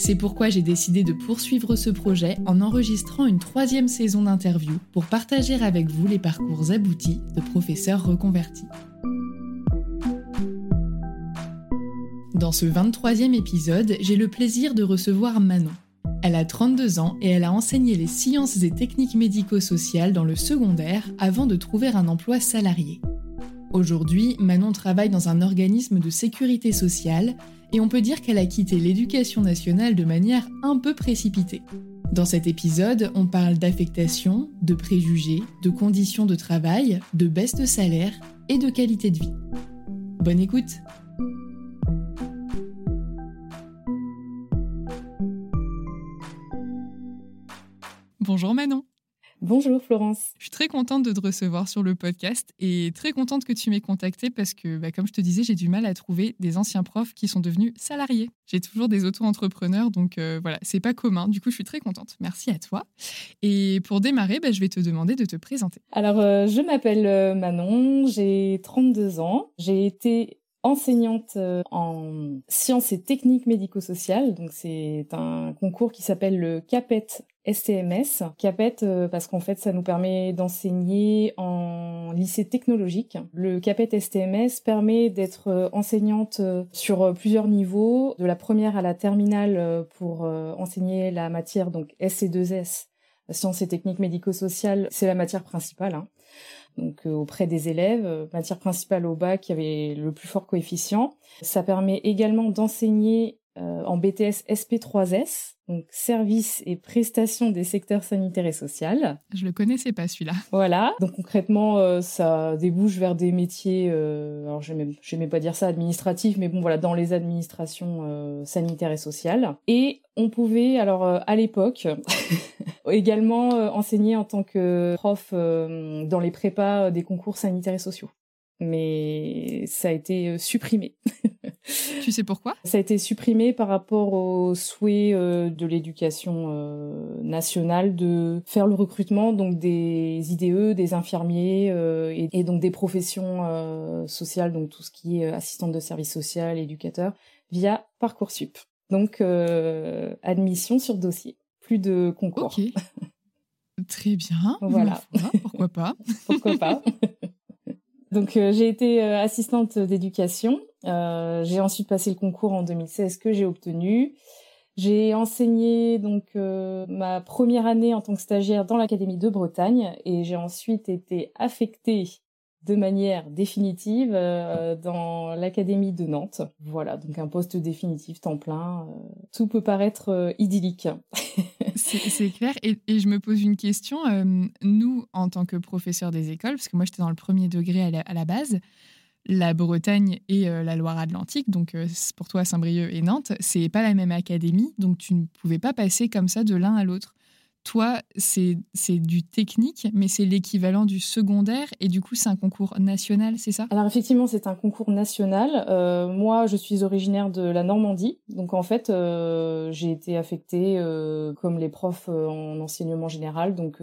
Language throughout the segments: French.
C'est pourquoi j'ai décidé de poursuivre ce projet en enregistrant une troisième saison d'interviews pour partager avec vous les parcours aboutis de professeurs reconvertis. Dans ce 23e épisode, j'ai le plaisir de recevoir Manon. Elle a 32 ans et elle a enseigné les sciences et techniques médico-sociales dans le secondaire avant de trouver un emploi salarié. Aujourd'hui, Manon travaille dans un organisme de sécurité sociale et on peut dire qu'elle a quitté l'éducation nationale de manière un peu précipitée. Dans cet épisode, on parle d'affectation, de préjugés, de conditions de travail, de baisse de salaire et de qualité de vie. Bonne écoute Bonjour Manon. Bonjour Florence. Je suis très contente de te recevoir sur le podcast et très contente que tu m'aies contactée parce que, bah, comme je te disais, j'ai du mal à trouver des anciens profs qui sont devenus salariés. J'ai toujours des auto-entrepreneurs, donc euh, voilà, c'est pas commun. Du coup, je suis très contente. Merci à toi. Et pour démarrer, bah, je vais te demander de te présenter. Alors, euh, je m'appelle euh, Manon, j'ai 32 ans. J'ai été enseignante en sciences et techniques médico-sociales. Donc c'est un concours qui s'appelle le CAPET STMS. CAPET euh, parce qu'en fait ça nous permet d'enseigner en lycée technologique. Le CAPET STMS permet d'être euh, enseignante sur plusieurs niveaux, de la première à la terminale pour enseigner la matière donc SC2S, sciences et techniques médico-sociales, c'est la matière principale. Hein donc euh, auprès des élèves, euh, matière principale au bac qui avait le plus fort coefficient. Ça permet également d'enseigner euh, en BTS SP3S, donc services et prestations des secteurs sanitaires et sociaux. Je le connaissais pas celui-là. Voilà. Donc concrètement, ça débouche vers des métiers, alors je n'aimais pas dire ça administratif, mais bon voilà, dans les administrations sanitaires et sociales. Et on pouvait alors à l'époque également enseigner en tant que prof dans les prépas des concours sanitaires et sociaux mais ça a été euh, supprimé. tu sais pourquoi? Ça a été supprimé par rapport au souhait euh, de l'éducation euh, nationale de faire le recrutement donc des IDE, des infirmiers et, donc des professions sociales, donc tout ce qui est assistante de service social, éducateur, via Parcoursup. Donc admission sur dossier, plus de concours. Ok. Très bien. Voilà. Pourquoi pas? Pourquoi pas? Donc euh, j'ai été euh, assistante d'éducation. Euh, j'ai ensuite passé le concours en 2016 que j'ai obtenu. J'ai enseigné donc ma première année en tant que stagiaire dans l'académie de Bretagne et j'ai ensuite été affectée de manière définitive dans l'académie de Nantes. Voilà, donc un poste définitif temps plein. tout peut paraître idyllique. C'est clair. Et, je me pose une question. Euh, nous, en tant que professeurs des écoles, parce que moi j'étais dans le premier degré à la, base, la Bretagne et la Loire-Atlantique, donc pour toi Saint-Brieuc et Nantes, c'est pas la même académie, donc tu ne pouvais pas passer comme ça de l'un à l'autre. Toi, c'est du technique, mais c'est l'équivalent du secondaire, et du coup, c'est un concours national, c'est ça? Alors effectivement, c'est un concours national. Euh, moi, je suis originaire de la Normandie, donc en fait, euh, j'ai été affectée euh, comme les profs en enseignement général, donc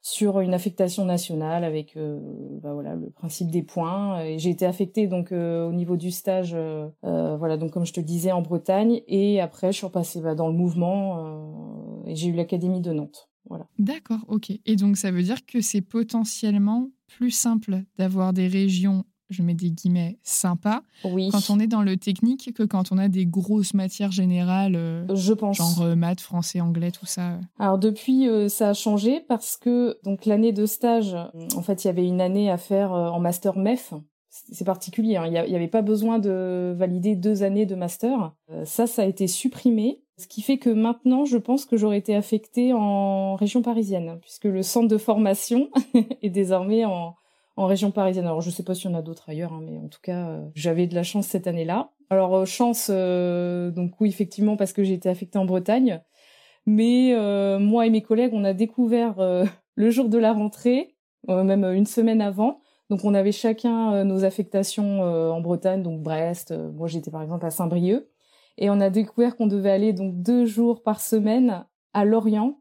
sur une affectation nationale avec euh, bah voilà le principe des points. J'ai été affectée donc euh, au niveau du stage euh, voilà donc comme je te disais en Bretagne. Et après je suis repassée bah, dans le mouvement et j'ai eu l'académie de Nantes. Voilà. D'accord ok. Et donc ça veut dire que c'est potentiellement plus simple d'avoir des régions je mets des guillemets, sympa oui. quand on est dans le technique que quand on a des grosses matières générales, euh, je pense. genre euh, maths, français, anglais, tout ça. Alors depuis, euh, ça a changé parce que donc l'année de stage, en fait, il y avait une année à faire en master MEF. C'est particulier, hein. il n'y avait pas besoin de valider deux années de master. ça, ça a été supprimé. Ce qui fait que maintenant, je pense que j'aurais été affectée en région parisienne, puisque le centre de formation est désormais en, en région parisienne. Alors je sais pas s'il y en a d'autres ailleurs, hein, mais en tout cas euh, j'avais de la chance cette année-là. Alors euh, chance, euh, donc oui effectivement parce que j'ai été affectée en Bretagne, mais moi et mes collègues on a découvert le jour de la rentrée, même une semaine avant. Donc on avait chacun nos affectations en Bretagne, donc Brest. moi j'étais par exemple à Saint-Brieuc, et on a découvert qu'on devait aller donc deux jours par semaine à Lorient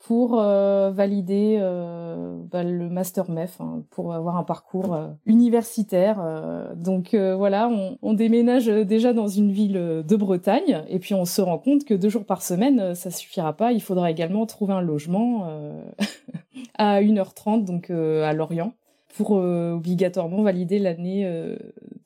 pour euh, valider euh, bah, le master MEF, hein, pour avoir un parcours euh, universitaire. donc voilà, on, on, déménage déjà dans une ville de Bretagne et puis on se rend compte que deux jours par semaine, ça suffira pas. Il faudra également trouver un logement à 1h30, donc à Lorient, pour obligatoirement valider l'année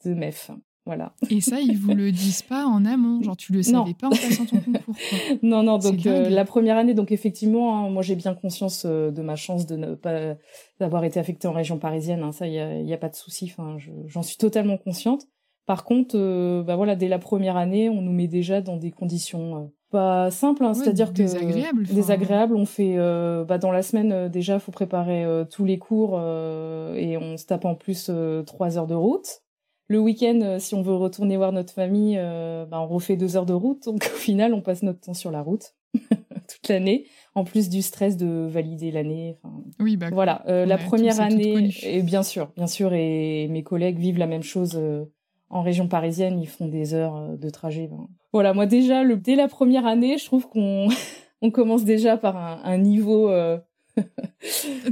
de MEF. Voilà. Et ça, ils vous le disent pas en amont, genre tu le savais pas en passant ton concours. Non, non. Donc euh, la première année, donc effectivement, hein, moi j'ai bien conscience euh, de ma chance de ne pas d'avoir été affectée en région parisienne. Hein, ça, il y a, pas de souci. Enfin, j'en suis totalement consciente. Par contre, euh, bah voilà, dès la première année, on nous met déjà dans des conditions pas simples, hein, c'est-à-dire que désagréables. Désagréables. On fait, bah dans la semaine déjà, faut préparer tous les cours et on se tape en plus trois heures de route. Le week-end, euh, si on veut retourner voir notre famille, euh, bah, on refait deux heures de route. Donc au final, on passe notre temps sur la route toute l'année, en plus du stress de valider l'année. oui, bah, voilà. Euh, la première année, et bien sûr, bien sûr, et mes collègues vivent la même chose en région parisienne. Ils font des heures de trajet. Ben. Voilà, moi déjà, le, dès la première année, je trouve qu'on on commence déjà par un, un niveau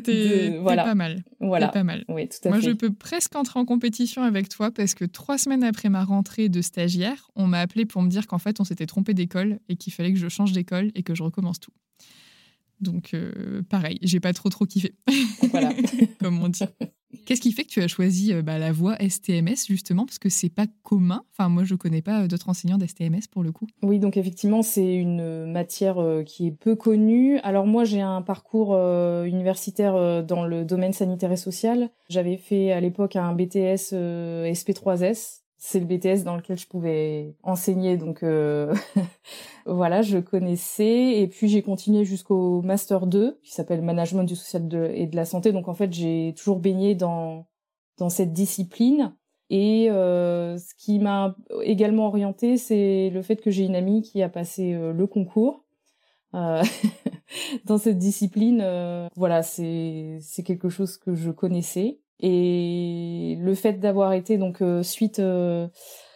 T'es pas mal. Voilà. pas mal. Oui, tout à Moi, je peux presque entrer en compétition avec toi parce que trois semaines après ma rentrée de stagiaire, on m'a appelé pour me dire qu'en fait, on s'était trompé d'école et qu'il fallait que je change d'école et que je recommence tout. Donc, euh, pareil, j'ai pas trop trop kiffé. Voilà. Comme on dit. Qu'est-ce qui fait que tu as choisi euh, bah, la voie STMS justement parce que c'est pas commun? Enfin moi je connais pas euh, d'autres enseignants d'STMS pour le coup. Oui donc effectivement c'est une matière qui est peu connue. Alors moi j'ai un parcours universitaire dans le domaine sanitaire et social. J'avais fait à l'époque un BTS SP3S c'est le BTS dans lequel je pouvais enseigner. Donc euh, voilà, je connaissais. Et puis j'ai continué jusqu'au Master 2, qui s'appelle Management du social et de la santé. Donc en fait, j'ai toujours baigné dans, dans cette discipline. Et euh, ce qui m'a également orienté, c'est le fait que j'ai une amie qui a passé euh, le concours. dans cette discipline, voilà, c'est c'est quelque chose que je connaissais. Et le fait d'avoir été donc euh, suite, euh,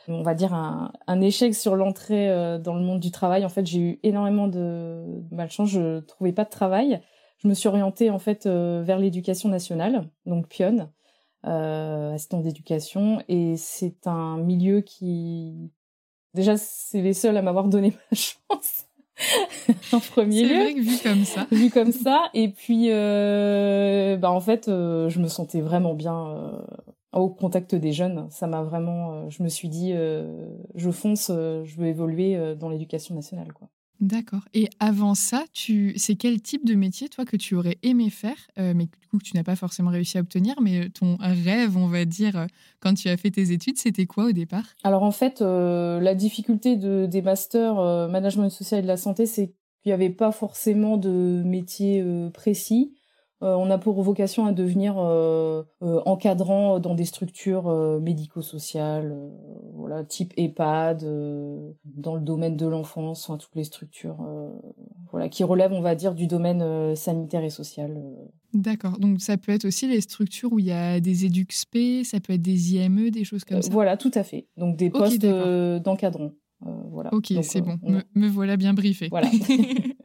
on va dire un, un échec sur l'entrée euh, dans le monde du travail, en fait j'ai eu énormément de malchance. Je trouvais pas de travail. Je me suis orientée en fait vers l'éducation nationale, donc Pion, assistant d'éducation, et c'est un milieu qui déjà c'est les seuls à m'avoir donné ma chance en premier lieu. Vrai que vu comme ça. Vu comme ça. Et puis, euh, bah en fait, euh, je me sentais vraiment bien euh, au contact des jeunes. Ça m'a vraiment. Je me suis dit, je fonce, je veux évoluer dans l'éducation nationale, quoi. D'accord. Et avant ça, tu, c'est quel type de métier, toi, que tu aurais aimé faire, euh, mais du coup que tu n'as pas forcément réussi à obtenir, mais ton rêve, on va dire, euh, quand tu as fait tes études, c'était quoi au départ? Alors en fait, euh, la difficulté de, des masters management social et de la santé, c'est qu'il n'y avait pas forcément de métier précis. On a pour vocation à devenir encadrant dans des structures médico-sociales, voilà, type EHPAD, dans le domaine de l'enfance, toutes les structures voilà, qui relèvent, on va dire, du domaine sanitaire et social. D'accord. Donc ça peut être aussi les structures où il y a des EduxP, ça peut être des IME, des choses comme ça? Voilà, tout à fait. Donc des postes d'encadrant. voilà. Ok, c'est bon. Me, voilà bien briefé. Voilà.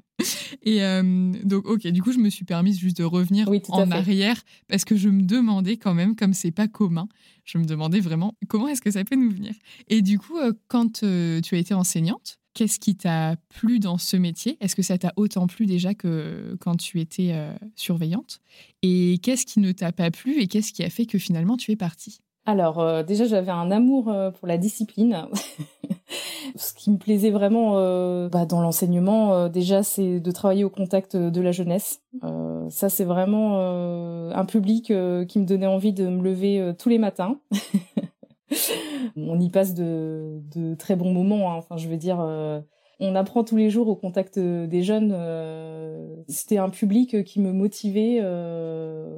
Et euh, donc, ok, du coup, je me suis permise juste de revenir en arrière parce que je me demandais quand même, comme c'est pas commun, je me demandais vraiment comment est-ce que ça peut nous venir. Et du coup, euh, quand euh, tu as été enseignante, qu'est-ce qui t'a plu dans ce métier? Est-ce que ça t'a autant plu déjà que quand tu étais surveillante? Et qu'est-ce qui ne t'a pas plu et qu'est-ce qui a fait que finalement tu es partie? Alors euh, déjà j'avais un amour euh, pour la discipline. Ce qui me plaisait vraiment euh, bah, dans l'enseignement, déjà c'est de travailler au contact de la jeunesse. ça c'est vraiment un public qui me donnait envie de me lever tous les matins. On y passe de, de très bons moments. Hein. Enfin je veux dire on apprend tous les jours au contact euh, des jeunes. Euh, c'était un public qui me motivait euh,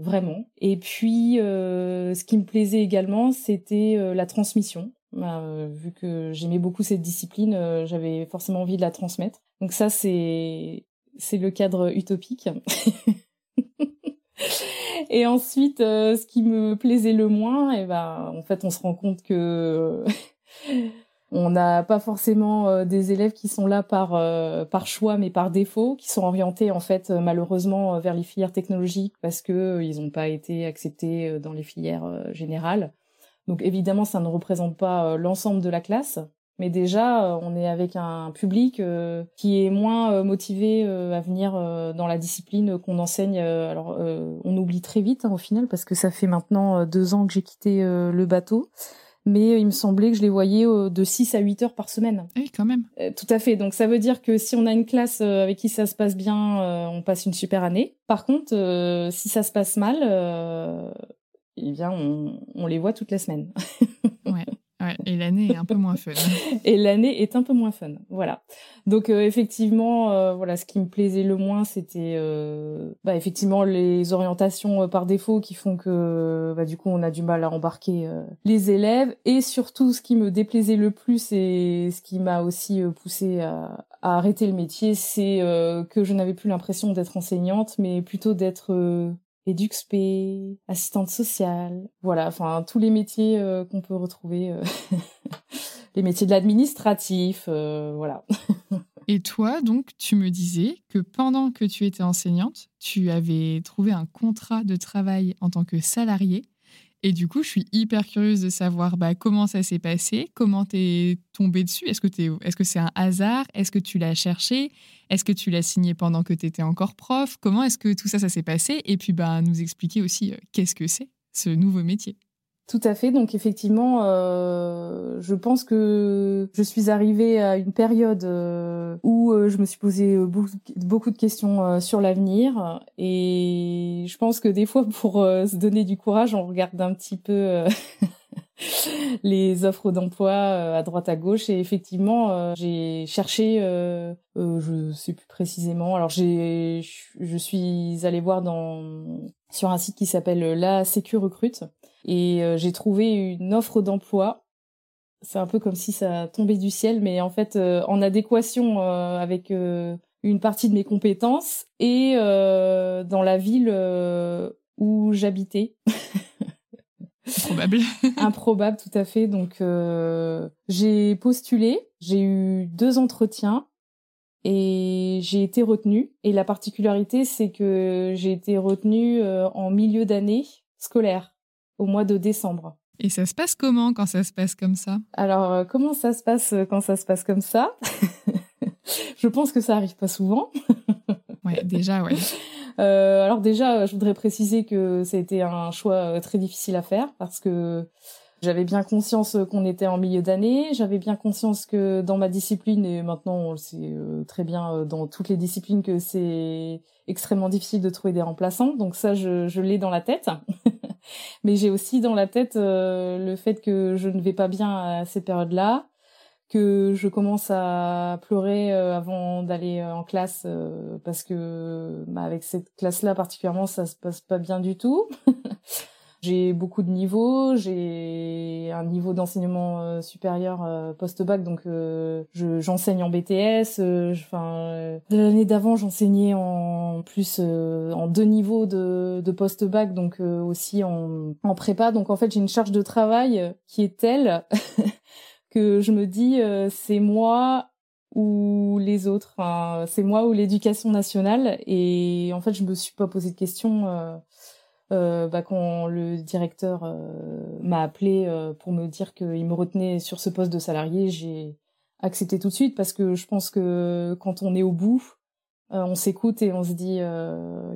vraiment. Et puis, ce qui me plaisait également, c'était la transmission. Vu que j'aimais beaucoup cette discipline, j'avais forcément envie de la transmettre. Donc ça, c'est c'est le cadre utopique. et ensuite, ce qui me plaisait le moins, et ben, en fait, on se rend compte que on n'a pas forcément euh, des élèves qui sont là par euh, par choix mais par défaut, qui sont orientés en fait euh, malheureusement vers les filières technologiques parce que ils n'ont pas été acceptés dans les filières générales. Donc évidemment, ça ne représente pas l'ensemble de la classe, mais déjà on est avec un public qui est moins motivé à venir dans la discipline qu'on enseigne. alors on oublie très vite hein, au final parce que ça fait maintenant deux ans que j'ai quitté le bateau mais il me semblait que je les voyais euh, de 6 à 8 heures par semaine. Oui, quand même. Euh, tout à fait. Donc ça veut dire que si on a une classe euh, avec qui ça se passe bien, on passe une super année. Par contre, si ça se passe mal, eh bien, on, on les voit toutes les semaines. ouais et l'année est un peu moins fun. et l'année est un peu moins fun, voilà. Donc euh, effectivement, euh, voilà, ce qui me plaisait le moins, c'était euh, bah, effectivement les orientations par défaut qui font que bah, du coup on a du mal à embarquer les élèves. Et surtout, ce qui me déplaisait le plus et ce qui m'a aussi poussé à, à, arrêter le métier, c'est que je n'avais plus l'impression d'être enseignante, mais plutôt d'être EduxP, assistante sociale, voilà, enfin tous les métiers euh, qu'on peut retrouver, euh, les métiers de l'administratif, euh, voilà. Et toi, donc, tu me disais que pendant que tu étais enseignante, tu avais trouvé un contrat de travail en tant que salarié et du coup, je suis hyper curieuse de savoir bah, comment ça s'est passé, comment t'es tombée dessus. Est-ce que c'est -ce c'est un hasard? Est-ce que tu l'as cherché? Est-ce que tu l'as signé pendant que tu étais encore prof? Comment est-ce que tout ça, ça s'est passé? Et puis, bah, nous expliquer aussi euh, qu'est-ce que c'est, ce nouveau métier. Tout à fait. Donc effectivement, euh, je pense que je suis arrivée à une période euh, où euh, je me suis posé beaucoup, de questions sur l'avenir et je pense que des fois, pour se donner du courage, on regarde un petit peu. les offres d'emploi à droite à gauche et effectivement j'ai cherché je sais plus précisément alors j'ai je suis allée voir dans sur un site qui s'appelle la Sécu recrute et euh, j'ai trouvé une offre d'emploi. C'est un peu comme si ça tombait du ciel, mais en fait euh, en adéquation euh, avec une partie de mes compétences et dans la ville où j'habitais. Improbable. Improbable, tout à fait. Donc, j'ai postulé, j'ai eu deux entretiens et j'ai été retenue. Et la particularité, c'est que j'ai été retenue en milieu d'année scolaire au mois de décembre. Et ça se passe comment quand ça se passe comme ça? Alors, euh, comment ça se passe euh, quand ça se passe comme ça? Je pense que ça arrive pas souvent. ouais, déjà, ouais. Euh, alors déjà, je voudrais préciser que ça a été un choix très difficile à faire parce que j'avais bien conscience qu'on était en milieu d'année, j'avais bien conscience que dans ma discipline, et maintenant on le sait très bien dans toutes les disciplines, que c'est extrêmement difficile de trouver des remplaçants. Donc ça, je, je l'ai dans la tête. Mais j'ai aussi dans la tête euh, le fait que je ne vais pas bien à ces périodes-là, que je commence à pleurer avant d'aller en classe parce que bah, avec cette classe-là particulièrement ça se passe pas bien du tout. J'ai beaucoup de niveaux, j'ai un niveau d'enseignement euh, supérieur euh, post-bac, donc euh, j'enseigne en BTS. Enfin, l'année d'avant, j'enseignais en plus en deux niveaux de, de post-bac, donc aussi en, en prépa. Donc en fait, j'ai une charge de travail qui est telle que je me dis c'est moi ou les autres. C'est moi ou l'éducation nationale. Et en fait, je me suis pas posé de questions euh, bah, quand le directeur euh, m'a appelé euh, pour me dire qu'il me retenait sur ce poste de salarié, j'ai accepté tout de suite parce que je pense que quand on est au bout, on s'écoute et on se dit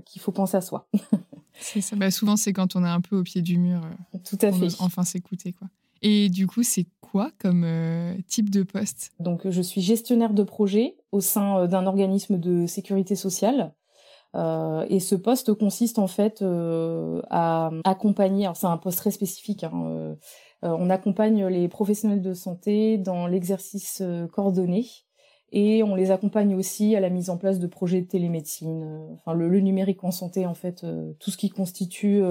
qu'il faut penser à soi. c'est ça. Bah, souvent, c'est quand on est un peu au pied du mur. Tout à fait. Enfin s'écouter, quoi. Et du coup, c'est quoi comme type de poste? Donc, je suis gestionnaire de projet au sein d'un organisme de sécurité sociale. Euh, et ce poste consiste en fait euh, à accompagner, alors c'est un poste très spécifique, hein, euh, on accompagne les professionnels de santé dans l'exercice coordonné et on les accompagne aussi à la mise en place de projets de télémédecine, enfin le, numérique en santé en fait, tout ce qui constitue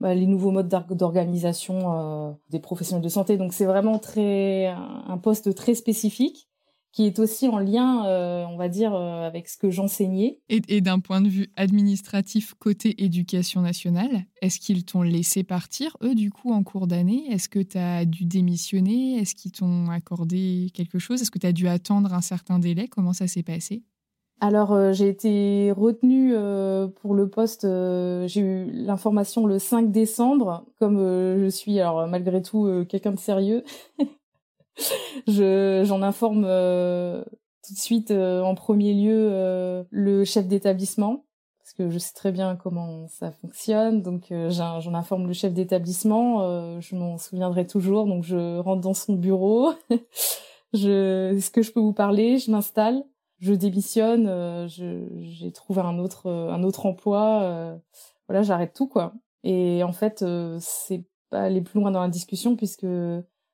bah, les nouveaux modes d'organisation des professionnels de santé. Donc c'est vraiment très un poste très spécifique qui est aussi en lien, euh, on va dire, euh, avec ce que j'enseignais. Et, d'un point de vue administratif, côté éducation nationale, est-ce qu'ils t'ont laissé partir, eux, du coup, en cours d'année? Est-ce que tu as dû démissionner? Est-ce qu'ils t'ont accordé quelque chose? Est-ce que tu as dû attendre un certain délai? Comment ça s'est passé? Alors euh, j'ai été retenue pour le poste, j'ai eu l'information le 5 décembre, comme je suis alors malgré tout quelqu'un de sérieux, je j'en informe euh, tout de suite euh, en premier lieu euh, le chef d'établissement parce que je sais très bien comment ça fonctionne. Donc j'en informe le chef d'établissement je m'en souviendrai toujours. Donc je rentre dans son bureau. Je est-ce que je peux vous parler? Je m'installe. Je démissionne. J'ai trouvé un autre un autre emploi. Voilà j'arrête tout quoi. Et en fait c'est pas aller plus loin dans la discussion puisque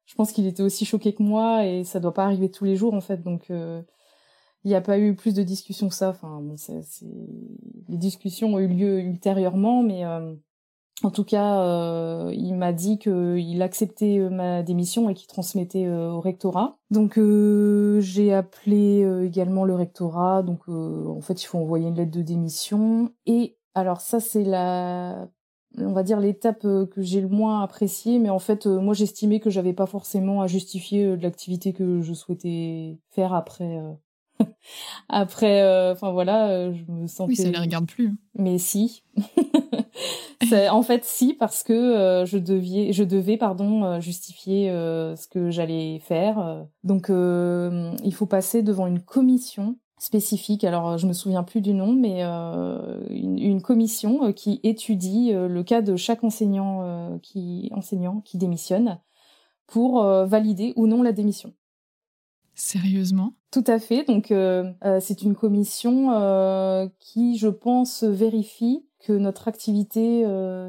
je pense qu'il était aussi choqué que moi et ça doit pas arriver tous les jours en fait. Donc euh, il n'y a pas eu plus de discussions que ça. Enfin bon, c'est, les discussions ont eu lieu ultérieurement, mais euh, en tout cas, euh, il m'a dit qu'il acceptait ma démission et qu'il transmettait au rectorat. Donc j'ai appelé également le rectorat. Donc en fait, il faut envoyer une lettre de démission. Et alors ça, c'est la on va dire l'étape euh, que j'ai le moins appréciée. Mais en fait euh, moi j'estimais que j'avais pas forcément à justifier euh, l'activité que je souhaitais faire après après enfin voilà je me sentais oui ça les regarde plus. Mais si. En fait si parce que je devais je devais pardon justifier ce que j'allais faire. Donc il faut passer devant une commission spécifique. Alors, je me souviens plus du nom, mais euh, une, commission euh, qui étudie euh, le cas de chaque enseignant qui enseignant qui démissionne pour valider ou non la démission. Sérieusement? Tout à fait. Donc, c'est une commission qui, je pense, vérifie que notre activité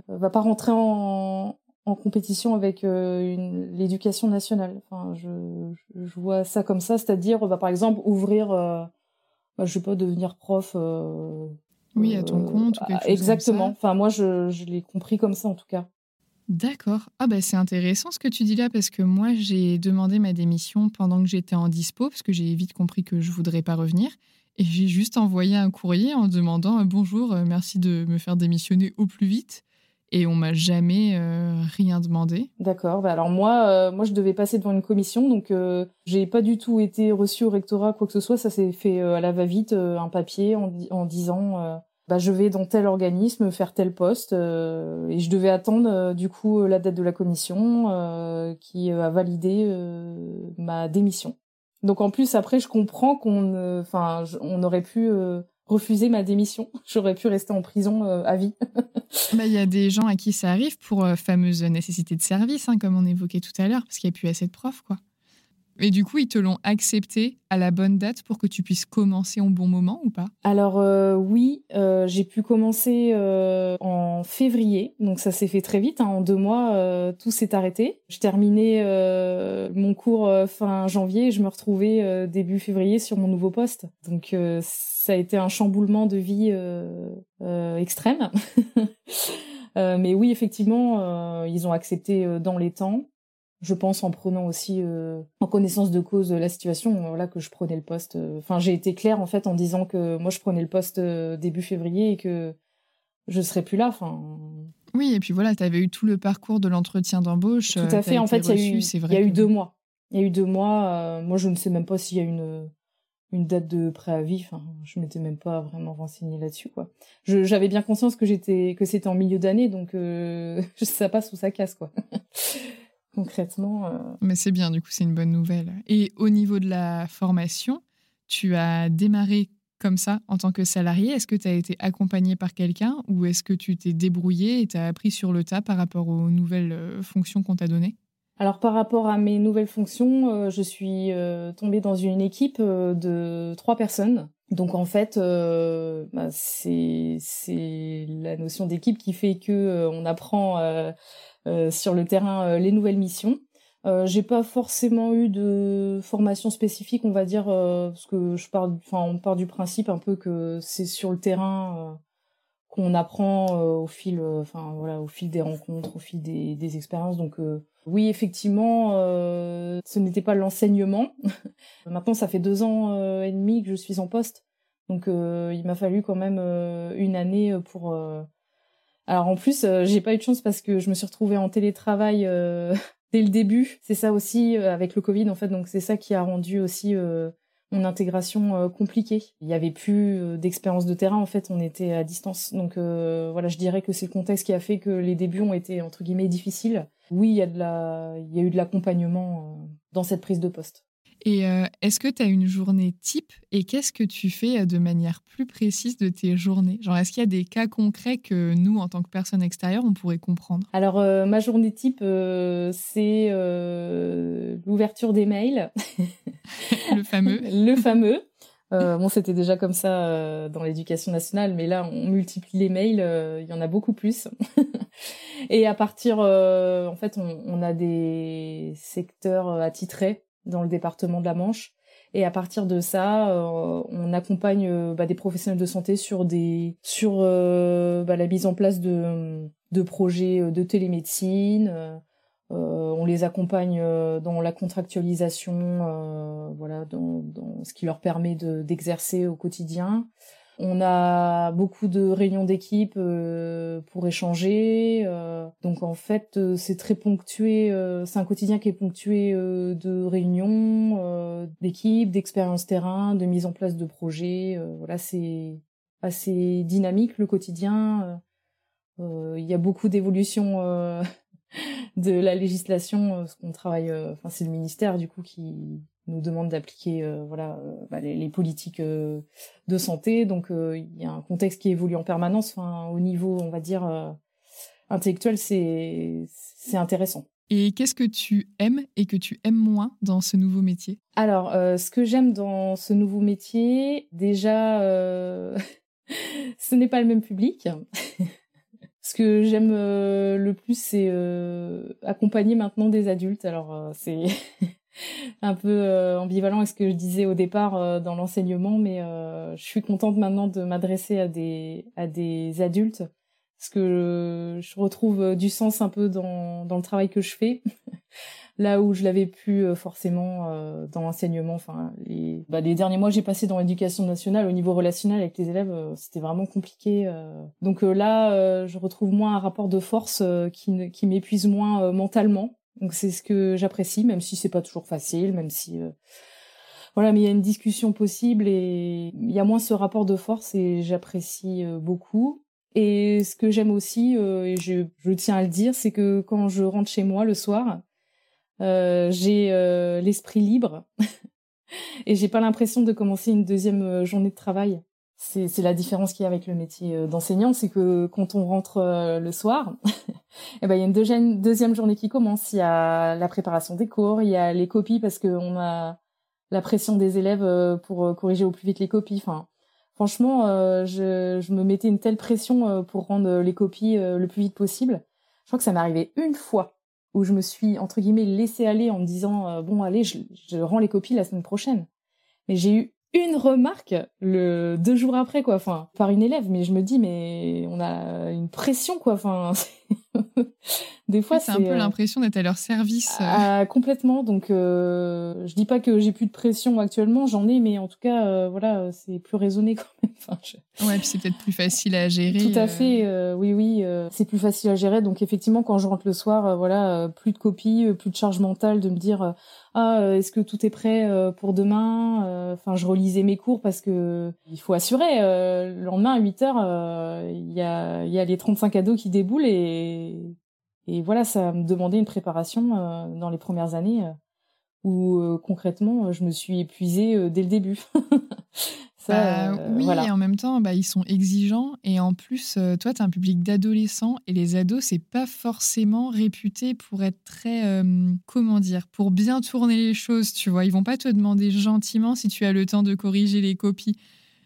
va pas rentrer en, en compétition avec l'éducation nationale. Enfin, je, je, vois ça comme ça, c'est-à-dire, bah, par exemple, ouvrir bah, je vais pas devenir prof. Euh, oui, à ton compte. Ou quelque chose exactement. Enfin, moi, je, je l'ai compris comme ça en tout cas. D'accord. Ah bah c'est intéressant ce que tu dis là parce que moi j'ai demandé ma démission pendant que j'étais en dispo parce que j'ai vite compris que je voudrais pas revenir et j'ai juste envoyé un courrier en demandant bonjour, euh, merci de me faire démissionner au plus vite et on m'a jamais euh, rien demandé. D'accord. Bah alors moi, euh, moi je devais passer devant une commission, donc euh, j'ai pas du tout été reçue au rectorat quoi que ce soit. Ça s'est fait à la va-vite, un papier en, disant bah je vais dans tel organisme faire tel poste et je devais attendre du coup la date de la commission qui a validé ma démission. Donc en plus après je comprends qu'on, enfin on aurait pu refuser ma démission. J'aurais pu rester en prison euh, à vie. Bah, il y a des gens à qui ça arrive pour euh, fameuse nécessité de service, hein, comme on évoquait tout à l'heure, parce qu'il n'y a plus assez de profs, quoi. Et du coup, ils te l'ont accepté à la bonne date pour que tu puisses commencer au bon moment ou pas? Alors euh, oui, euh, j'ai pu commencer euh, en février, donc ça s'est fait très vite. Hein. en deux mois, tout s'est arrêté. Je terminais mon cours fin janvier et je me retrouvais début février sur mon nouveau poste. Donc ça a été un chamboulement de vie extrême. mais oui, effectivement, ils ont accepté dans les temps je pense en prenant aussi euh, en connaissance de cause la situation voilà que je prenais le poste euh, enfin j'ai été claire en fait en disant que moi je prenais le poste euh, début février et que je serais plus là enfin. Oui et puis voilà tu avais eu tout le parcours de l'entretien d'embauche tout à fait en fait il y a eu il y a eu deux mois. Il y a eu deux mois moi je ne sais même pas s'il y a une une date de préavis enfin je m'étais même pas vraiment renseignée là-dessus quoi. J'avais bien conscience que j'étais que c'était en milieu d'année donc ça passe ou ça casse quoi concrètement. Euh. Mais c'est bien, du coup, c'est une bonne nouvelle. Et au niveau de la formation, tu as démarré comme ça en tant que salarié Est-ce que tu as été accompagné par quelqu'un ou est-ce que tu t'es débrouillé et tu as appris sur le tas par rapport aux nouvelles euh, fonctions qu'on t'a données? Alors par rapport à mes nouvelles fonctions, euh, je suis tombée dans une équipe de trois personnes. Donc en fait, bah, c'est la notion d'équipe qui fait que on apprend euh, sur le terrain euh, les nouvelles missions. Euh, j'ai pas forcément eu de formation spécifique, on va dire, parce que je pars, enfin, on part du principe un peu que c'est sur le terrain qu'on apprend au fil, enfin voilà, au fil des rencontres, au fil des, des expériences. Donc oui, effectivement, ce n'était pas l'enseignement. Maintenant, ça fait deux ans et demi que je suis en poste, donc il m'a fallu quand même une année pour alors en plus, euh, j'ai pas eu de chance parce que je me suis retrouvée en télétravail euh, dès le début. C'est ça aussi euh, avec le Covid en fait, donc c'est ça qui a rendu aussi mon intégration compliquée. Il y avait plus d'expérience de terrain en fait, on était à distance. Donc voilà, je dirais que c'est le contexte qui a fait que les débuts ont été entre guillemets difficiles. Oui, il y a de la il y a eu de l'accompagnement dans cette prise de poste. Et euh, est-ce que tu as une journée type et qu'est-ce que tu fais euh, de manière plus précise de tes journées? Genre, est-ce qu'il y a des cas concrets que nous, en tant que personne extérieure, on pourrait comprendre? Alors, euh, ma journée type, c'est l'ouverture des mails. Le fameux. Le fameux. Bon, c'était déjà comme ça dans l'éducation nationale, mais là, on multiplie les mails, il y en a beaucoup plus. et à partir, en fait, on, on, a des secteurs attitrés dans le département de la Manche. Et à partir de ça, euh, on accompagne euh, bah, des professionnels de santé sur des sur euh, bah, la mise en place de, de projets de télémédecine. On les accompagne dans la contractualisation, voilà, dans, dans, ce qui leur permet d'exercer au quotidien. On a beaucoup de réunions d'équipe euh, pour échanger. Euh, donc en fait, euh, c'est très ponctué. c'est un quotidien qui est ponctué de réunions, d'équipes, d'expériences terrain, de mise en place de projets. voilà, c'est assez dynamique le quotidien. Il y a beaucoup d'évolutions de la législation, parce qu'on travaille. Enfin, c'est le ministère du coup qui nous demande d'appliquer euh, voilà euh, bah, les, politiques euh, de santé. Donc il y a un contexte qui évolue en permanence. Enfin au niveau on va dire intellectuel c'est c'est intéressant. Et qu'est-ce que tu aimes et que tu aimes moins dans ce nouveau métier? Alors ce que j'aime dans ce nouveau métier déjà ce n'est pas le même public ce que j'aime le plus c'est accompagner maintenant des adultes alors c'est un peu euh, ambivalent avec ce que je disais au départ euh, dans l'enseignement, mais euh, je suis contente maintenant de m'adresser à des à des adultes parce que je, retrouve du sens un peu dans dans le travail que je fais. Là où je l'avais plus forcément dans l'enseignement, enfin les bah, les derniers mois j'ai passé dans l'éducation nationale au niveau relationnel avec les élèves, c'était vraiment compliqué. Donc là, je retrouve moins un rapport de force qui qui m'épuise moins mentalement donc c'est ce que j'apprécie, même si c'est pas toujours facile, même si euh, voilà, mais il y a une discussion possible et il y a moins ce rapport de force et j'apprécie euh, beaucoup. Et ce que j'aime aussi, euh, et je, je, tiens à le dire, c'est que quand je rentre chez moi le soir, j'ai l'esprit libre et j'ai pas l'impression de commencer une deuxième journée de travail. c'est la différence qu'il y a avec le métier d'enseignant, c'est que quand on rentre le soir, eh ben il y a une deuxième, deuxième journée qui commence. Il y a la préparation des cours, il y a les copies parce qu'on a la pression des élèves pour corriger au plus vite les copies. Enfin, franchement, je, je me mettais une telle pression pour rendre les copies le plus vite possible. Je crois que ça m'est arrivé une fois où je me suis entre guillemets laissé aller en me disant bon allez, je, je rends les copies la semaine prochaine. Mais j'ai eu une remarque le deux jours après quoi. Enfin par une élève mais je me dis mais on a une pression quoi. Enfin des fois c'est un peu euh, l'impression d'être à leur service euh. ah, complètement. Donc euh, je dis pas que j'ai plus de pression actuellement j'en ai mais en tout cas voilà c'est plus raisonné quand même. Enfin, ouais puis c'est peut-être plus facile à gérer tout à fait oui oui c'est plus facile à gérer. Donc effectivement quand je rentre le soir voilà plus de copies plus de charge mentale de me dire ah euh, est-ce que tout est prêt euh, pour demain euh, enfin je relisais mes cours parce que il faut assurer le lendemain à 8 heures il y a y a les 35 ados qui déboulent et et voilà ça me demandait une préparation dans les premières années où concrètement je me suis épuisée dès le début Bah, euh, oui, et en même temps, bah, ils sont exigeants. Et en plus, euh, toi, tu as un public d'adolescents. Et les ados, c'est pas forcément réputé pour être très. Euh, comment dire Pour bien tourner les choses, tu vois. Ils vont pas te demander gentiment si tu as le temps de corriger les copies.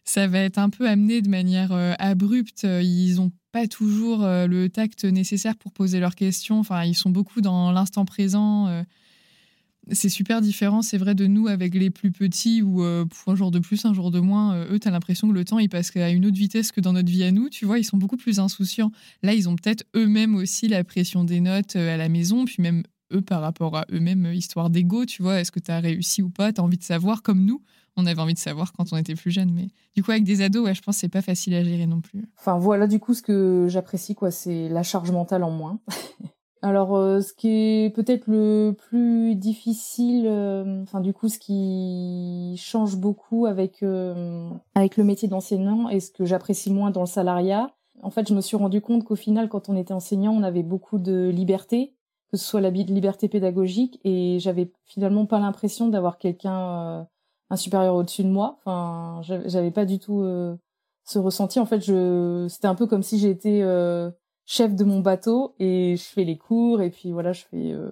Ça va être un peu amené de manière abrupte. Ils ont pas toujours le tact nécessaire pour poser leurs questions. Enfin, ils sont beaucoup dans l'instant présent c'est super différent, c'est vrai, de nous avec les plus petits où euh, pour un jour de plus, un jour de moins, euh, eux, tu as l'impression que le temps, il passe à une autre vitesse que dans notre vie à nous. Tu vois, ils sont beaucoup plus insouciants. Là, ils ont peut-être eux-mêmes aussi la pression des notes euh, à la maison, puis même eux par rapport à eux-mêmes, histoire d'ego, tu vois, est-ce que tu as réussi ou pas? Tu as envie de savoir, comme nous, on avait envie de savoir quand on était plus jeune. Mais du coup, avec des ados, ouais, je pense c'est pas facile à gérer non plus. Enfin, voilà, du coup, ce que j'apprécie, quoi, c'est la charge mentale en moins. Alors, euh, ce qui est peut-être le plus difficile, euh, enfin du coup, ce qui change beaucoup avec euh, avec le métier d'enseignant et ce que j'apprécie moins dans le salariat, en fait, je me suis rendu compte qu'au final, quand on était enseignant, on avait beaucoup de liberté, que ce soit la liberté pédagogique, et j'avais finalement pas l'impression d'avoir quelqu'un, un supérieur au-dessus de moi. Enfin, j'avais pas du tout ce ressenti. En fait, je, c'était un peu comme si j'étais chef de mon bateau et je fais les cours et puis voilà, je fais euh,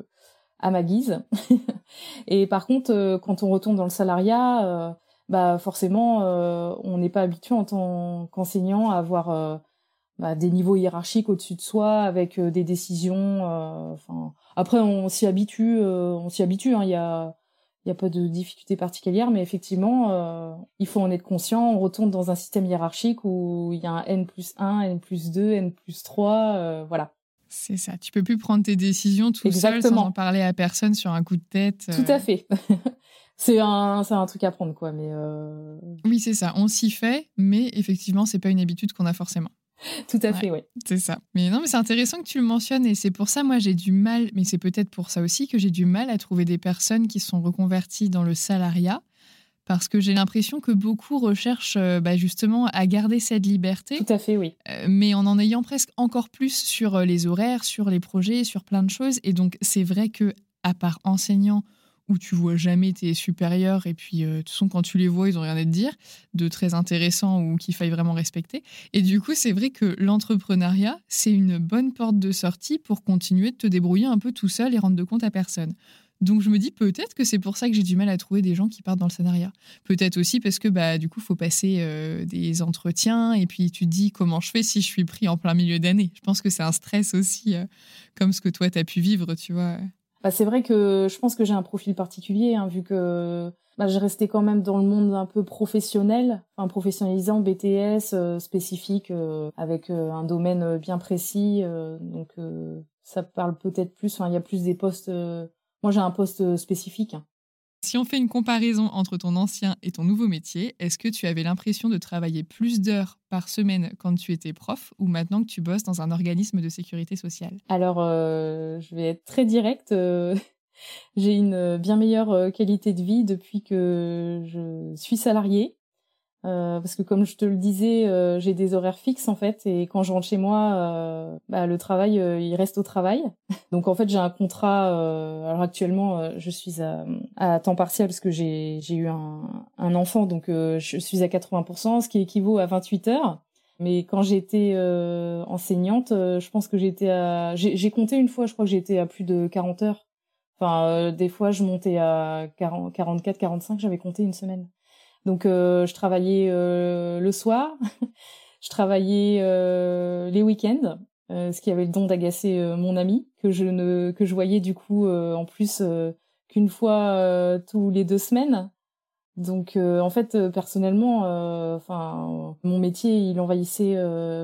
à ma guise. et par contre, euh, quand on retourne dans le salariat, euh, bah forcément, on n'est pas habitué en tant qu'enseignant à avoir bah, des niveaux hiérarchiques au-dessus de soi avec des décisions. Après, on s'y habitue, on s'y habitue. Hein, il y a il n'y a pas de difficulté particulière, mais effectivement, euh, il faut en être conscient. On retourne dans un système hiérarchique où il y a un N plus 1, N plus 2, N plus 3, euh, voilà. C'est ça, tu peux plus prendre tes décisions tout seul sans en parler à personne sur un coup de tête. Tout à euh. fait. c'est un, un truc à prendre, quoi. Mais Oui, c'est ça, on s'y fait, mais effectivement, c'est pas une habitude qu'on a forcément. Tout à fait, oui. C'est ça. Mais non, mais c'est intéressant que tu le mentionnes et c'est pour ça, moi, j'ai du mal, mais c'est peut-être pour ça aussi que j'ai du mal à trouver des personnes qui sont reconverties dans le salariat parce que j'ai l'impression que beaucoup recherchent euh, bah, justement à garder cette liberté. Tout à fait, oui. Euh, mais en en ayant presque encore plus sur euh, les horaires, sur les projets, sur plein de choses. Et donc, c'est vrai que à part enseignant où tu vois jamais tes supérieurs et puis euh, de toute façon quand tu les vois ils ont rien à te dire de très intéressant ou qu'il faille vraiment respecter et du coup c'est vrai que l'entrepreneuriat c'est une bonne porte de sortie pour continuer de te débrouiller un peu tout seul et rendre de compte à personne donc je me dis peut-être que c'est pour ça que j'ai du mal à trouver des gens qui partent dans le scénario. Peut-être aussi parce que bah du coup faut passer euh, des entretiens et puis tu te dis comment je fais si je suis pris en plein milieu d'année. Je pense que c'est un stress aussi euh, comme ce que toi tu as pu vivre, tu vois. Bah, c'est vrai que je pense que j'ai un profil particulier, hein, vu que bah, je restais quand même dans le monde un peu professionnel, enfin professionnalisant, BTS euh, spécifique, euh, avec euh, un domaine bien précis. donc ça parle peut-être plus, il y a plus des postes. moi j'ai un poste spécifique. Hein. Si on fait une comparaison entre ton ancien et ton nouveau métier, est-ce que tu avais l'impression de travailler plus d'heures par semaine quand tu étais prof ou maintenant que tu bosses dans un organisme de sécurité sociale? Alors, euh, je vais être très directe. Euh, j'ai une bien meilleure euh, qualité de vie depuis que je suis salariée. Euh, parce que comme je te le disais, euh, j'ai des horaires fixes en fait, et quand je rentre chez moi, euh, bah, le travail, il reste au travail. Donc en fait, j'ai un contrat. alors actuellement, je suis à, à, temps partiel parce que j'ai eu un, un, enfant, donc je suis à 80%, ce qui équivaut à 28 heures. Mais quand j'étais enseignante, je pense que j'étais à, j'ai compté une fois, je crois que j'étais à plus de 40 heures. Enfin, des fois, je montais à 40, 44, 45, j'avais compté une semaine. Donc euh, je travaillais euh, le soir, je travaillais euh, les week-ends, ce qui avait le don d'agacer mon ami que je ne que je voyais du coup en plus qu'une fois tous les deux semaines. Donc en fait personnellement, enfin mon métier il envahissait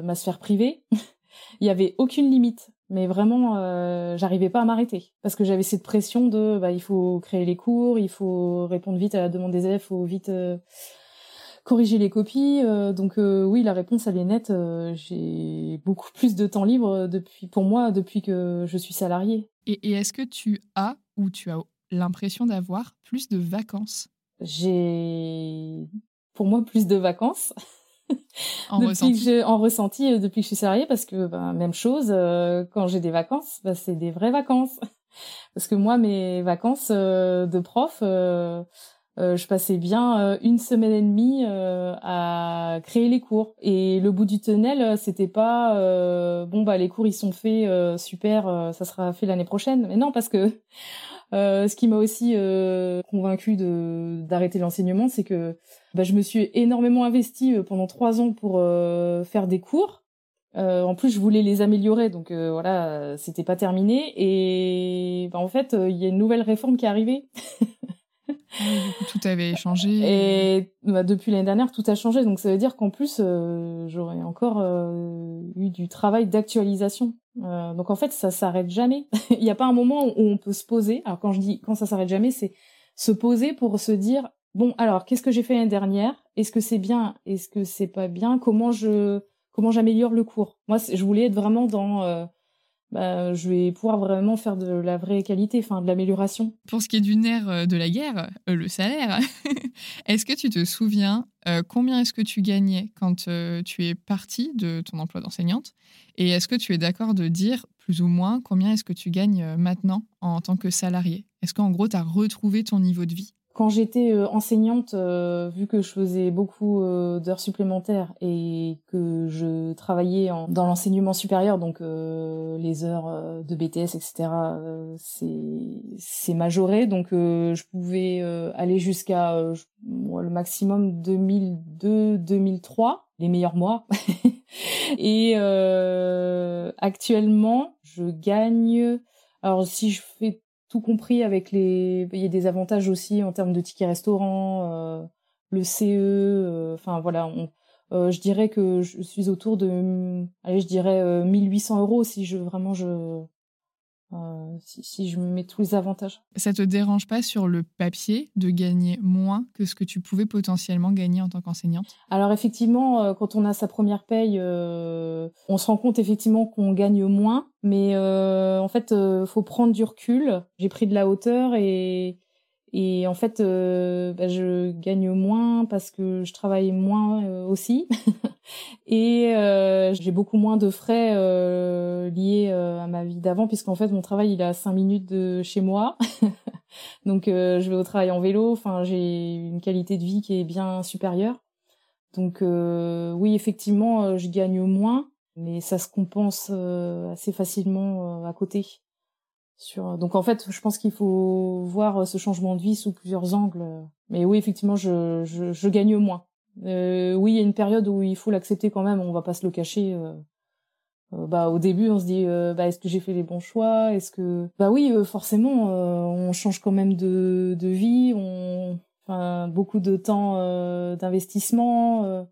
ma sphère privée. il y avait aucune limite mais vraiment euh, j'arrivais pas à m'arrêter. Parce que j'avais cette pression de bah il faut créer les cours il faut répondre vite à la demande des élèves faut vite euh, corriger les copies. Euh, donc oui la réponse elle est nette. J'ai beaucoup plus de temps libre depuis pour moi depuis que je suis salariée. Et, et est-ce que tu as ou tu as l'impression d'avoir plus de vacances? J'ai pour moi plus de vacances en ressenti. en ressenti euh, depuis que je suis salariée parce que ben, même chose euh, quand j'ai des vacances ben, c'est des vraies vacances. Parce que moi mes vacances euh, de prof je passais bien une semaine et demie à créer les cours. Et le bout du tunnel c'était pas bon bah les cours ils sont faits super ça sera fait l'année prochaine. Mais non parce que ce qui m'a aussi convaincu de d'arrêter l'enseignement c'est que bah, je me suis énormément investie euh, pendant trois ans pour euh, faire des cours. Euh, en plus, je voulais les améliorer, donc voilà, c'était pas terminé. Et bah, en fait, il y a une nouvelle réforme qui est arrivée. tout avait changé. Et bah, depuis l'année dernière, tout a changé. Donc ça veut dire qu'en plus, j'aurais encore eu du travail d'actualisation. donc en fait, ça s'arrête jamais. Il n'y a pas un moment où on peut se poser. Alors quand je dis quand ça s'arrête jamais, c'est se poser pour se dire bon, alors, qu'est-ce que j'ai fait l'année dernière? Est-ce que c'est bien? Est-ce que c'est pas bien? Comment je comment j'améliore le cours? Moi, je voulais être vraiment dans euh, bah, je vais pouvoir vraiment faire de la vraie qualité, enfin de l'amélioration. Pour ce qui est du nerf euh, de la guerre, euh, le salaire, est-ce que tu te souviens combien est-ce que tu gagnais quand tu es partie de ton emploi d'enseignante? Et est-ce que tu es d'accord de dire plus ou moins combien est-ce que tu gagnes maintenant en tant que salarié? Est-ce qu'en gros, tu as retrouvé ton niveau de vie? Quand j'étais euh, enseignante, euh, vu que je faisais beaucoup euh, d'heures supplémentaires et que je travaillais dans l'enseignement supérieur, donc les heures de BTS, etc., c'est majoré, donc je pouvais aller jusqu'à le maximum 2002-2003, les meilleurs mois. et actuellement, je gagne. Alors si je fais tout compris avec les. Il y a des avantages aussi en termes de tickets restaurant, euh, le CE. Euh, enfin voilà, euh, je dirais que je suis autour de, allez, je dirais 1800 euros si je vraiment je euh, si, je mets tous les avantages. Ça te dérange pas sur le papier de gagner moins que ce que tu pouvais potentiellement gagner en tant qu'enseignante? Alors effectivement, euh, quand on a sa première paye, euh, on se rend compte effectivement qu'on gagne moins, mais en fait, il faut prendre du recul. J'ai pris de la hauteur et et en fait, euh, bah, je gagne moins parce que je travaille moins euh, aussi. et euh, j'ai beaucoup moins de frais liés à ma vie d'avant, puisqu'en fait, mon travail, il est à 5 minutes de chez moi. Donc, je vais au travail en vélo. Enfin, j'ai une qualité de vie qui est bien supérieure. Donc, oui, effectivement, je gagne moins, mais ça se compense assez facilement à côté. Donc en fait, je pense qu'il faut voir euh, ce changement de vie sous plusieurs angles. Mais oui, effectivement, je, je, je gagne moins. Euh, oui, il y a une période où il faut l'accepter quand même. On va pas se le cacher. Euh, euh bah au début, on se dit, bah est-ce que j'ai fait les bons choix? Est-ce que, bah oui, forcément, on change quand même de, de vie. On, enfin, beaucoup de temps d'investissement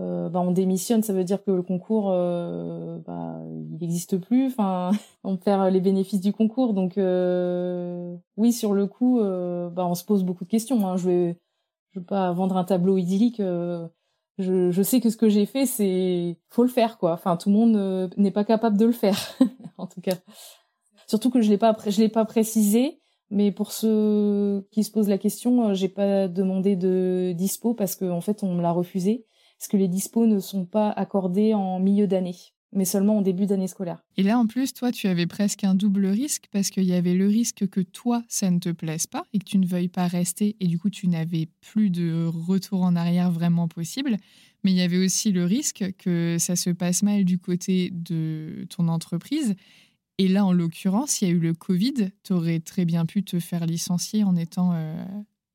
euh, bah, on démissionne, ça veut dire que le concours, euh, bah, il n'existe plus. Enfin, on perd les bénéfices du concours. Donc, euh, oui, sur le coup, euh, bah, on se pose beaucoup de questions. Hein. Je vais, je vais pas vendre un tableau idyllique. Euh, je, je, sais que ce que j'ai fait, c'est, faut le faire, quoi. Enfin, tout le monde n'est pas capable de le faire, en tout cas. Surtout que je l'ai pas, je l'ai pas précisé. Mais pour ceux qui se posent la question, j'ai pas demandé de dispo parce qu'en en fait, on me l'a refusé. Parce que les dispos ne sont pas accordés en milieu d'année mais seulement en début d'année scolaire. Et là, en plus, toi, tu avais presque un double risque parce qu'il y avait le risque que toi, ça ne te plaise pas et que tu ne veuilles pas rester et du coup, tu n'avais plus de retour en arrière vraiment possible. Mais il y avait aussi le risque que ça se passe mal du côté de ton entreprise. Et là, en l'occurrence, il y a eu le Covid. Tu aurais très bien pu te faire licencier en étant euh,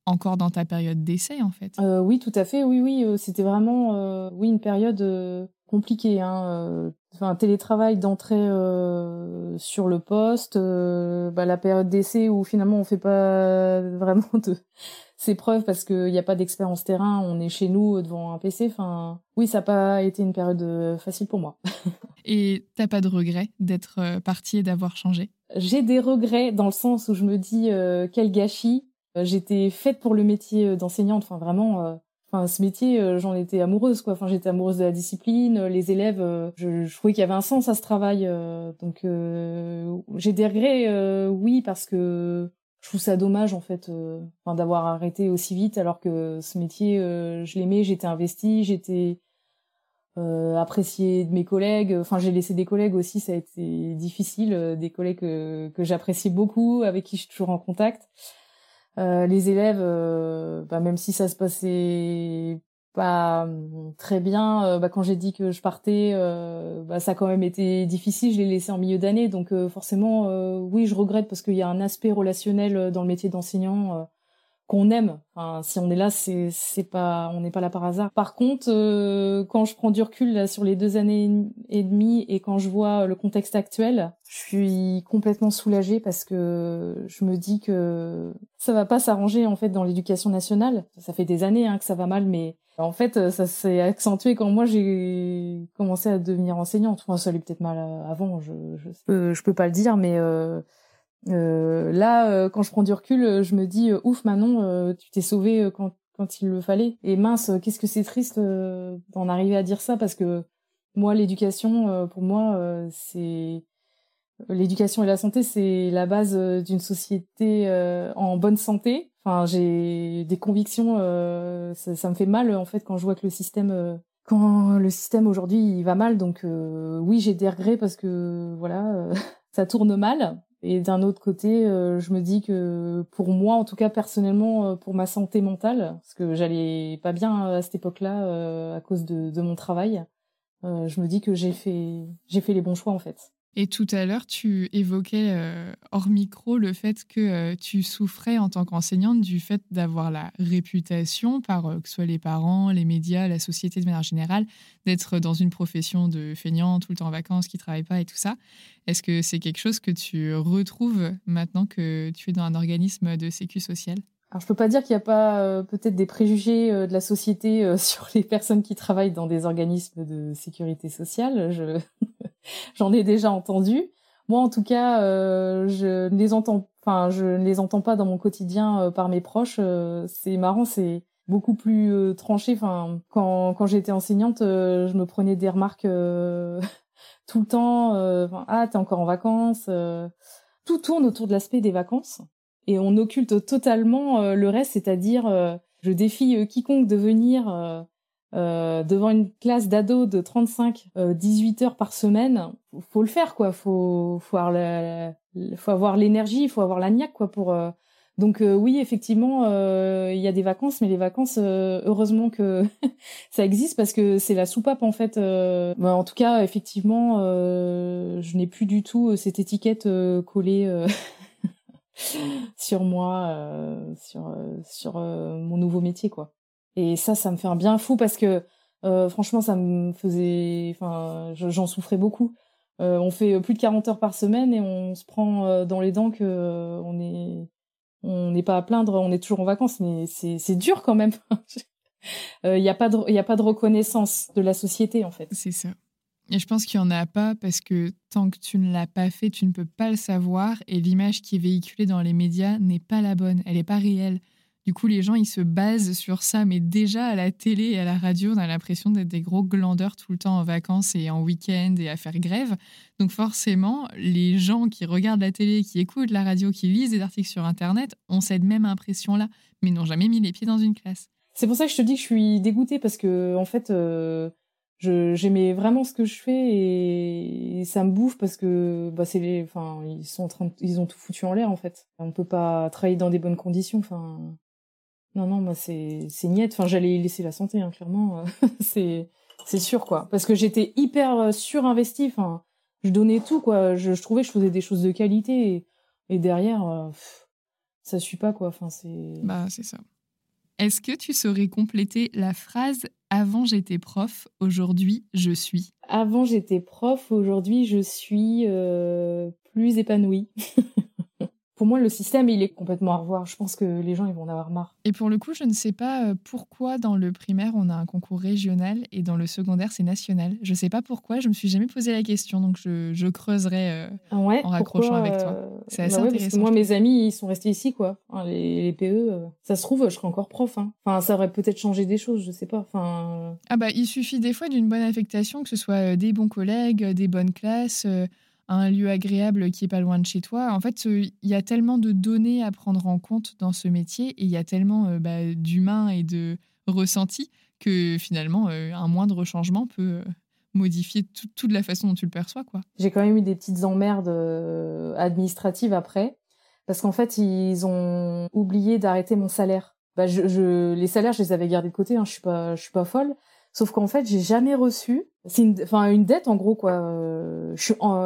encore dans ta période d'essai, en fait. Euh, oui, tout à fait. Oui, oui. Euh, c'était vraiment oui, une période compliqué. Hein. Euh, enfin, télétravail d'entrée euh, sur le poste, euh, bah, la période d'essai où finalement on fait pas vraiment de ses preuves parce qu'il n'y a pas d'expérience terrain, on est chez nous devant un PC. Enfin, oui, ça n'a pas été une période facile pour moi. et t'as pas de regret d'être partie et d'avoir changé? J'ai des regrets dans le sens où je me dis quel gâchis. J'étais faite pour le métier d'enseignante. Enfin, vraiment Enfin, ce métier, euh, j'en étais amoureuse. Enfin, j'étais amoureuse de la discipline, euh, les élèves. Euh, je, trouvais qu'il y avait un sens à ce travail. donc, j'ai des regrets, oui, parce que je trouve ça dommage, en fait, d'avoir arrêté aussi vite, alors que ce métier, je l'aimais, j'étais investie, j'étais appréciée de mes collègues. Enfin, j'ai laissé des collègues aussi, ça a été difficile, des collègues que, que j'apprécie beaucoup, avec qui je suis toujours en contact. Euh, les élèves, euh, bah, même si ça se passait pas hum, très bien, euh, bah, quand j'ai dit que je partais, bah, ça a quand même été difficile. Je l'ai laissé en milieu d'année, donc forcément, oui, je regrette parce qu'il y a un aspect relationnel dans le métier d'enseignant qu'on aime. Enfin, si on est là, c'est c'est pas, on n'est pas là par hasard. Par contre, euh, quand je prends du recul là, sur les deux années et demie et quand je vois le contexte actuel, je suis complètement soulagée parce que je me dis que ça va pas s'arranger en fait dans l'éducation nationale. Ça fait des années hein, que ça va mal, mais en fait, ça s'est accentué quand moi j'ai commencé à devenir enseignante. Enfin, ça allait peut-être mal avant, je je peux, je peux pas le dire, mais euh, euh, là, euh, quand je prends du recul, euh, je me dis ouf, Manon, tu t'es sauvée quand, quand il le fallait. Et mince, qu'est-ce que c'est triste d'en arriver à dire ça parce que moi, l'éducation, pour moi, c'est l'éducation et la santé, c'est la base d'une société en bonne santé. Enfin, j'ai des convictions. Ça, ça, me fait mal en fait quand je vois que le système quand le système aujourd'hui il va mal donc oui j'ai des regrets parce que voilà ça tourne mal et d'un autre côté, euh, je me dis que pour moi, en tout cas personnellement, euh, pour ma santé mentale, parce que j'allais pas bien à cette époque-là euh, à cause de, mon travail, je me dis que j'ai fait j'ai fait les bons choix en fait. Et tout à l'heure, tu évoquais euh, hors micro le fait que euh, tu souffrais en tant qu'enseignante du fait d'avoir la réputation par euh, que ce soit les parents, les médias, la société de manière générale, d'être dans une profession de feignant tout le temps en vacances, qui travaille pas et tout ça. Est-ce que c'est quelque chose que tu retrouves maintenant que tu es dans un organisme de sécu social? Alors je peux pas dire qu'il n'y a pas peut-être des préjugés de la société sur les personnes qui travaillent dans des organismes de sécurité sociale. Je J'en ai déjà entendu. Moi, en tout cas, euh, je ne les entends, enfin, je ne les entends pas dans mon quotidien euh, par mes proches. Euh, c'est marrant, c'est beaucoup plus tranché. Enfin, quand quand j'étais enseignante, je me prenais des remarques tout le temps. ah, t'es encore en vacances. tout tourne autour de l'aspect des vacances et on occulte totalement le reste, c'est-à-dire je défie quiconque de venir euh, devant une classe d'ados de 35 18 euh, heures par semaine faut le faire quoi. Faut faut avoir faut avoir l'énergie faut avoir la niaque quoi pour euh, donc oui effectivement il y a des vacances mais les vacances heureusement que ça existe parce que c'est la soupape en fait bah, en tout cas effectivement je n'ai plus du tout cette étiquette collée sur moi sur sur mon nouveau métier quoi et ça, ça me fait un bien fou parce que euh, franchement, ça me faisait, enfin, j'en souffrais beaucoup. Euh, on fait plus de 40 heures par semaine et on se prend euh, dans les dents que on est, on n'est pas à plaindre, on est toujours en vacances, mais c'est dur quand même. Il n'y a pas a pas de reconnaissance de la société en fait. C'est ça. Et je pense qu'il n'y en a pas parce que tant que tu ne l'as pas fait, tu ne peux pas le savoir et l'image qui est véhiculée dans les médias n'est pas la bonne, elle n'est pas réelle. Du coup, les gens, ils se basent sur ça. Mais déjà, à la télé et à la radio, on a l'impression d'être des gros glandeurs tout le temps en vacances et en week-end et à faire grève. Donc forcément, les gens qui regardent la télé, qui écoutent la radio, qui lisent des articles sur Internet, ont cette même impression-là, mais n'ont jamais mis les pieds dans une classe. C'est pour ça que je te dis que je suis dégoûtée parce que, en fait, euh, j'aimais vraiment ce que je fais et, ça me bouffe parce que bah ils sont en train ils ont tout foutu en l'air en fait on peut pas travailler dans des bonnes conditions enfin non non moi c'est c'est niette. Enfin j'allais laisser la santé hein, clairement. C'est c'est sûr quoi. Parce que j'étais hyper euh, surinvesti enfin je donnais tout quoi. Je, je, trouvais que je faisais des choses de qualité. Et, et derrière euh, ça suit pas quoi. Enfin c'est bah c'est ça. Est-ce que tu saurais compléter la phrase Avant j'étais prof, aujourd'hui je suis Avant j'étais prof, aujourd'hui je suis euh, plus épanouie. pour moi, le système, il est complètement à revoir. Je pense que les gens, ils vont en avoir marre. Et pour le coup, je ne sais pas euh, pourquoi dans le primaire, on a un concours régional et dans le secondaire, c'est national. Je ne sais pas pourquoi, je me suis jamais posé la question, donc je, creuserai euh, ah en raccrochant avec toi. Euh, c'est assez bah intéressant. moi, mes amis, ils sont restés ici, quoi. les, PE, ça se trouve, je serais encore prof. Hein. Enfin, ça aurait peut-être changé des choses, je sais pas. Enfin... Ah bah, il suffit des fois d'une bonne affectation, que ce soit des bons collègues, des bonnes classes un lieu agréable qui est pas loin de chez toi. En fait, il y a tellement de données à prendre en compte dans ce métier et il y a tellement euh, bah, d'humains et de ressentis que finalement, euh, un moindre changement peut euh, modifier toute la façon dont tu le perçois. quoi. J'ai quand même eu des petites emmerdes administratives après parce qu'en fait, ils ont oublié d'arrêter mon salaire. Bah, je, les salaires, je les avais gardés de côté, hein, je suis suis pas folle. Sauf qu'en fait, j'ai jamais reçu. C'est une, enfin une dette en gros quoi. Euh,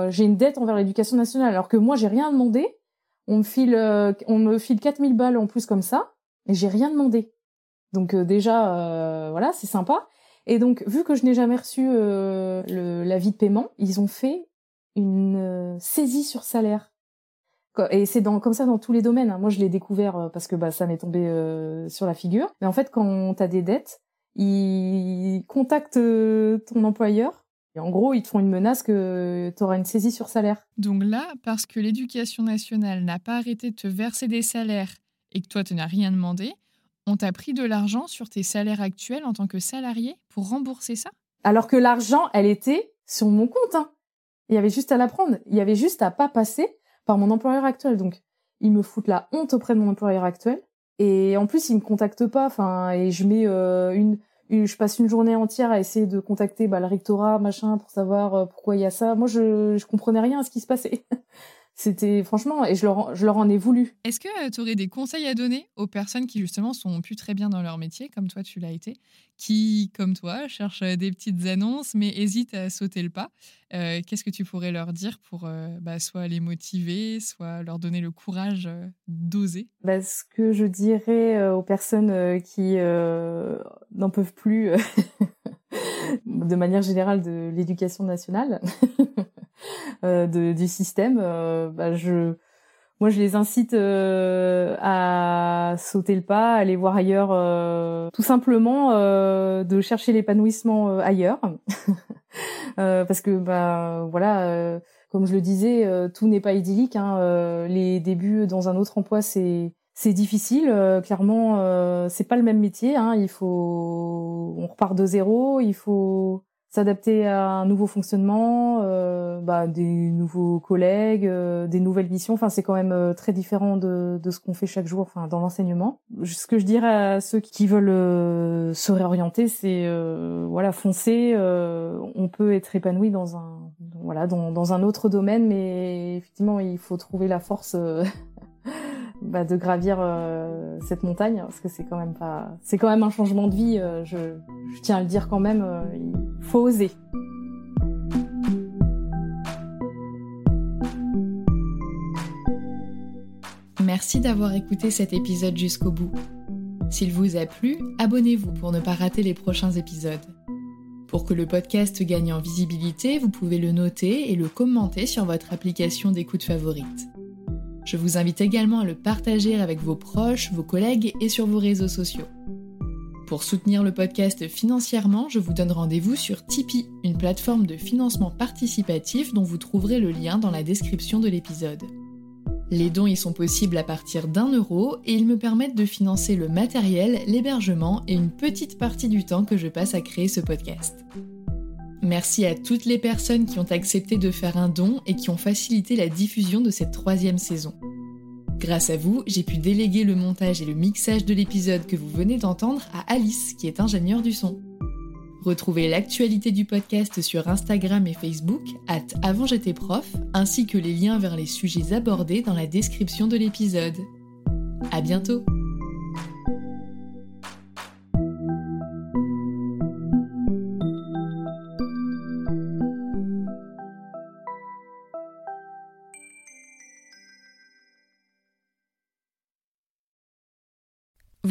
j'ai une dette envers l'éducation nationale, alors que moi j'ai rien demandé. On me file, euh, on me file 4000 balles en plus comme ça, et j'ai rien demandé. Donc euh, déjà, voilà, c'est sympa. Et donc vu que je n'ai jamais reçu l'avis de paiement, ils ont fait une saisie sur salaire. Et c'est comme ça dans tous les domaines. Hein. Moi, je l'ai découvert parce que bah, ça m'est tombé sur la figure. Mais en fait, quand tu as des dettes, ils contactent euh, ton employeur et en gros, ils te font une menace que tu auras une saisie sur salaire. Donc là, parce que l'éducation nationale n'a pas arrêté de te verser des salaires et que toi, tu n'as rien demandé, on t'a pris de l'argent sur tes salaires actuels en tant que salarié pour rembourser ça? Alors que l'argent, elle était sur mon compte. Hein. Il y avait juste à la prendre. Il y avait juste à pas passer par mon employeur actuel. Donc, ils me foutent la honte auprès de mon employeur actuel. Et en plus, ils me contactent pas. Enfin, et je mets euh, une, je passe une journée entière à essayer de contacter bah, le rectorat, machin, pour savoir euh, pourquoi il y a ça. Moi, je, je comprenais rien à ce qui se passait. C'était franchement, et je leur, je leur en ai voulu. Est-ce que euh, tu aurais des conseils à donner aux personnes qui justement sont plus très bien dans leur métier, comme toi tu l'as été, qui, comme toi, cherchent euh, des petites annonces mais hésitent à sauter le pas euh, Qu'est-ce que tu pourrais leur dire pour bah, soit les motiver, soit leur donner le courage d'oser? Bah, Ce que je dirais aux personnes qui n'en peuvent plus, de manière générale, de l'éducation nationale. Euh, de, du système, euh, bah, je, moi, je les incite euh, à sauter le pas, à aller voir ailleurs, tout simplement de chercher l'épanouissement ailleurs, parce que bah voilà, comme je le disais, tout n'est pas idyllique. Hein, les débuts dans un autre emploi, c'est c'est difficile. clairement, c'est pas le même métier. Hein, il faut, on repart de zéro. Il faut s'adapter à un nouveau fonctionnement, euh, bah, des nouveaux collègues, euh, des nouvelles missions. Enfin, c'est quand même euh, très différent de, de ce qu'on fait chaque jour, enfin, dans l'enseignement. Ce que je dirais à ceux qui veulent euh, se réorienter, c'est voilà, foncer. on peut être épanoui dans un voilà dans, dans un autre domaine, mais effectivement, il faut trouver la force. Bah, de gravir euh, cette montagne parce que c'est quand même pas c'est quand même un changement de vie euh, je, tiens à le dire quand même euh, il faut oser Merci d'avoir écouté cet épisode jusqu'au bout. S'il vous a plu, abonnez-vous pour ne pas rater les prochains épisodes. Pour que le podcast gagne en visibilité, vous pouvez le noter et le commenter sur votre application d'écoute favorite. Je vous invite également à le partager avec vos proches, vos collègues et sur vos réseaux sociaux. Pour soutenir le podcast financièrement, je vous donne rendez-vous sur Tipeee, une plateforme de financement participatif dont vous trouverez le lien dans la description de l'épisode. Les dons y sont possibles à partir d'un euro et ils me permettent de financer le matériel, l'hébergement et une petite partie du temps que je passe à créer ce podcast. Merci à toutes les personnes qui ont accepté de faire un don et qui ont facilité la diffusion de cette troisième saison. Grâce à vous, j'ai pu déléguer le montage et le mixage de l'épisode que vous venez d'entendre à Alice, qui est ingénieure du son. Retrouvez l'actualité du podcast sur Instagram et Facebook, at avant j'étais prof, ainsi que les liens vers les sujets abordés dans la description de l'épisode. À bientôt!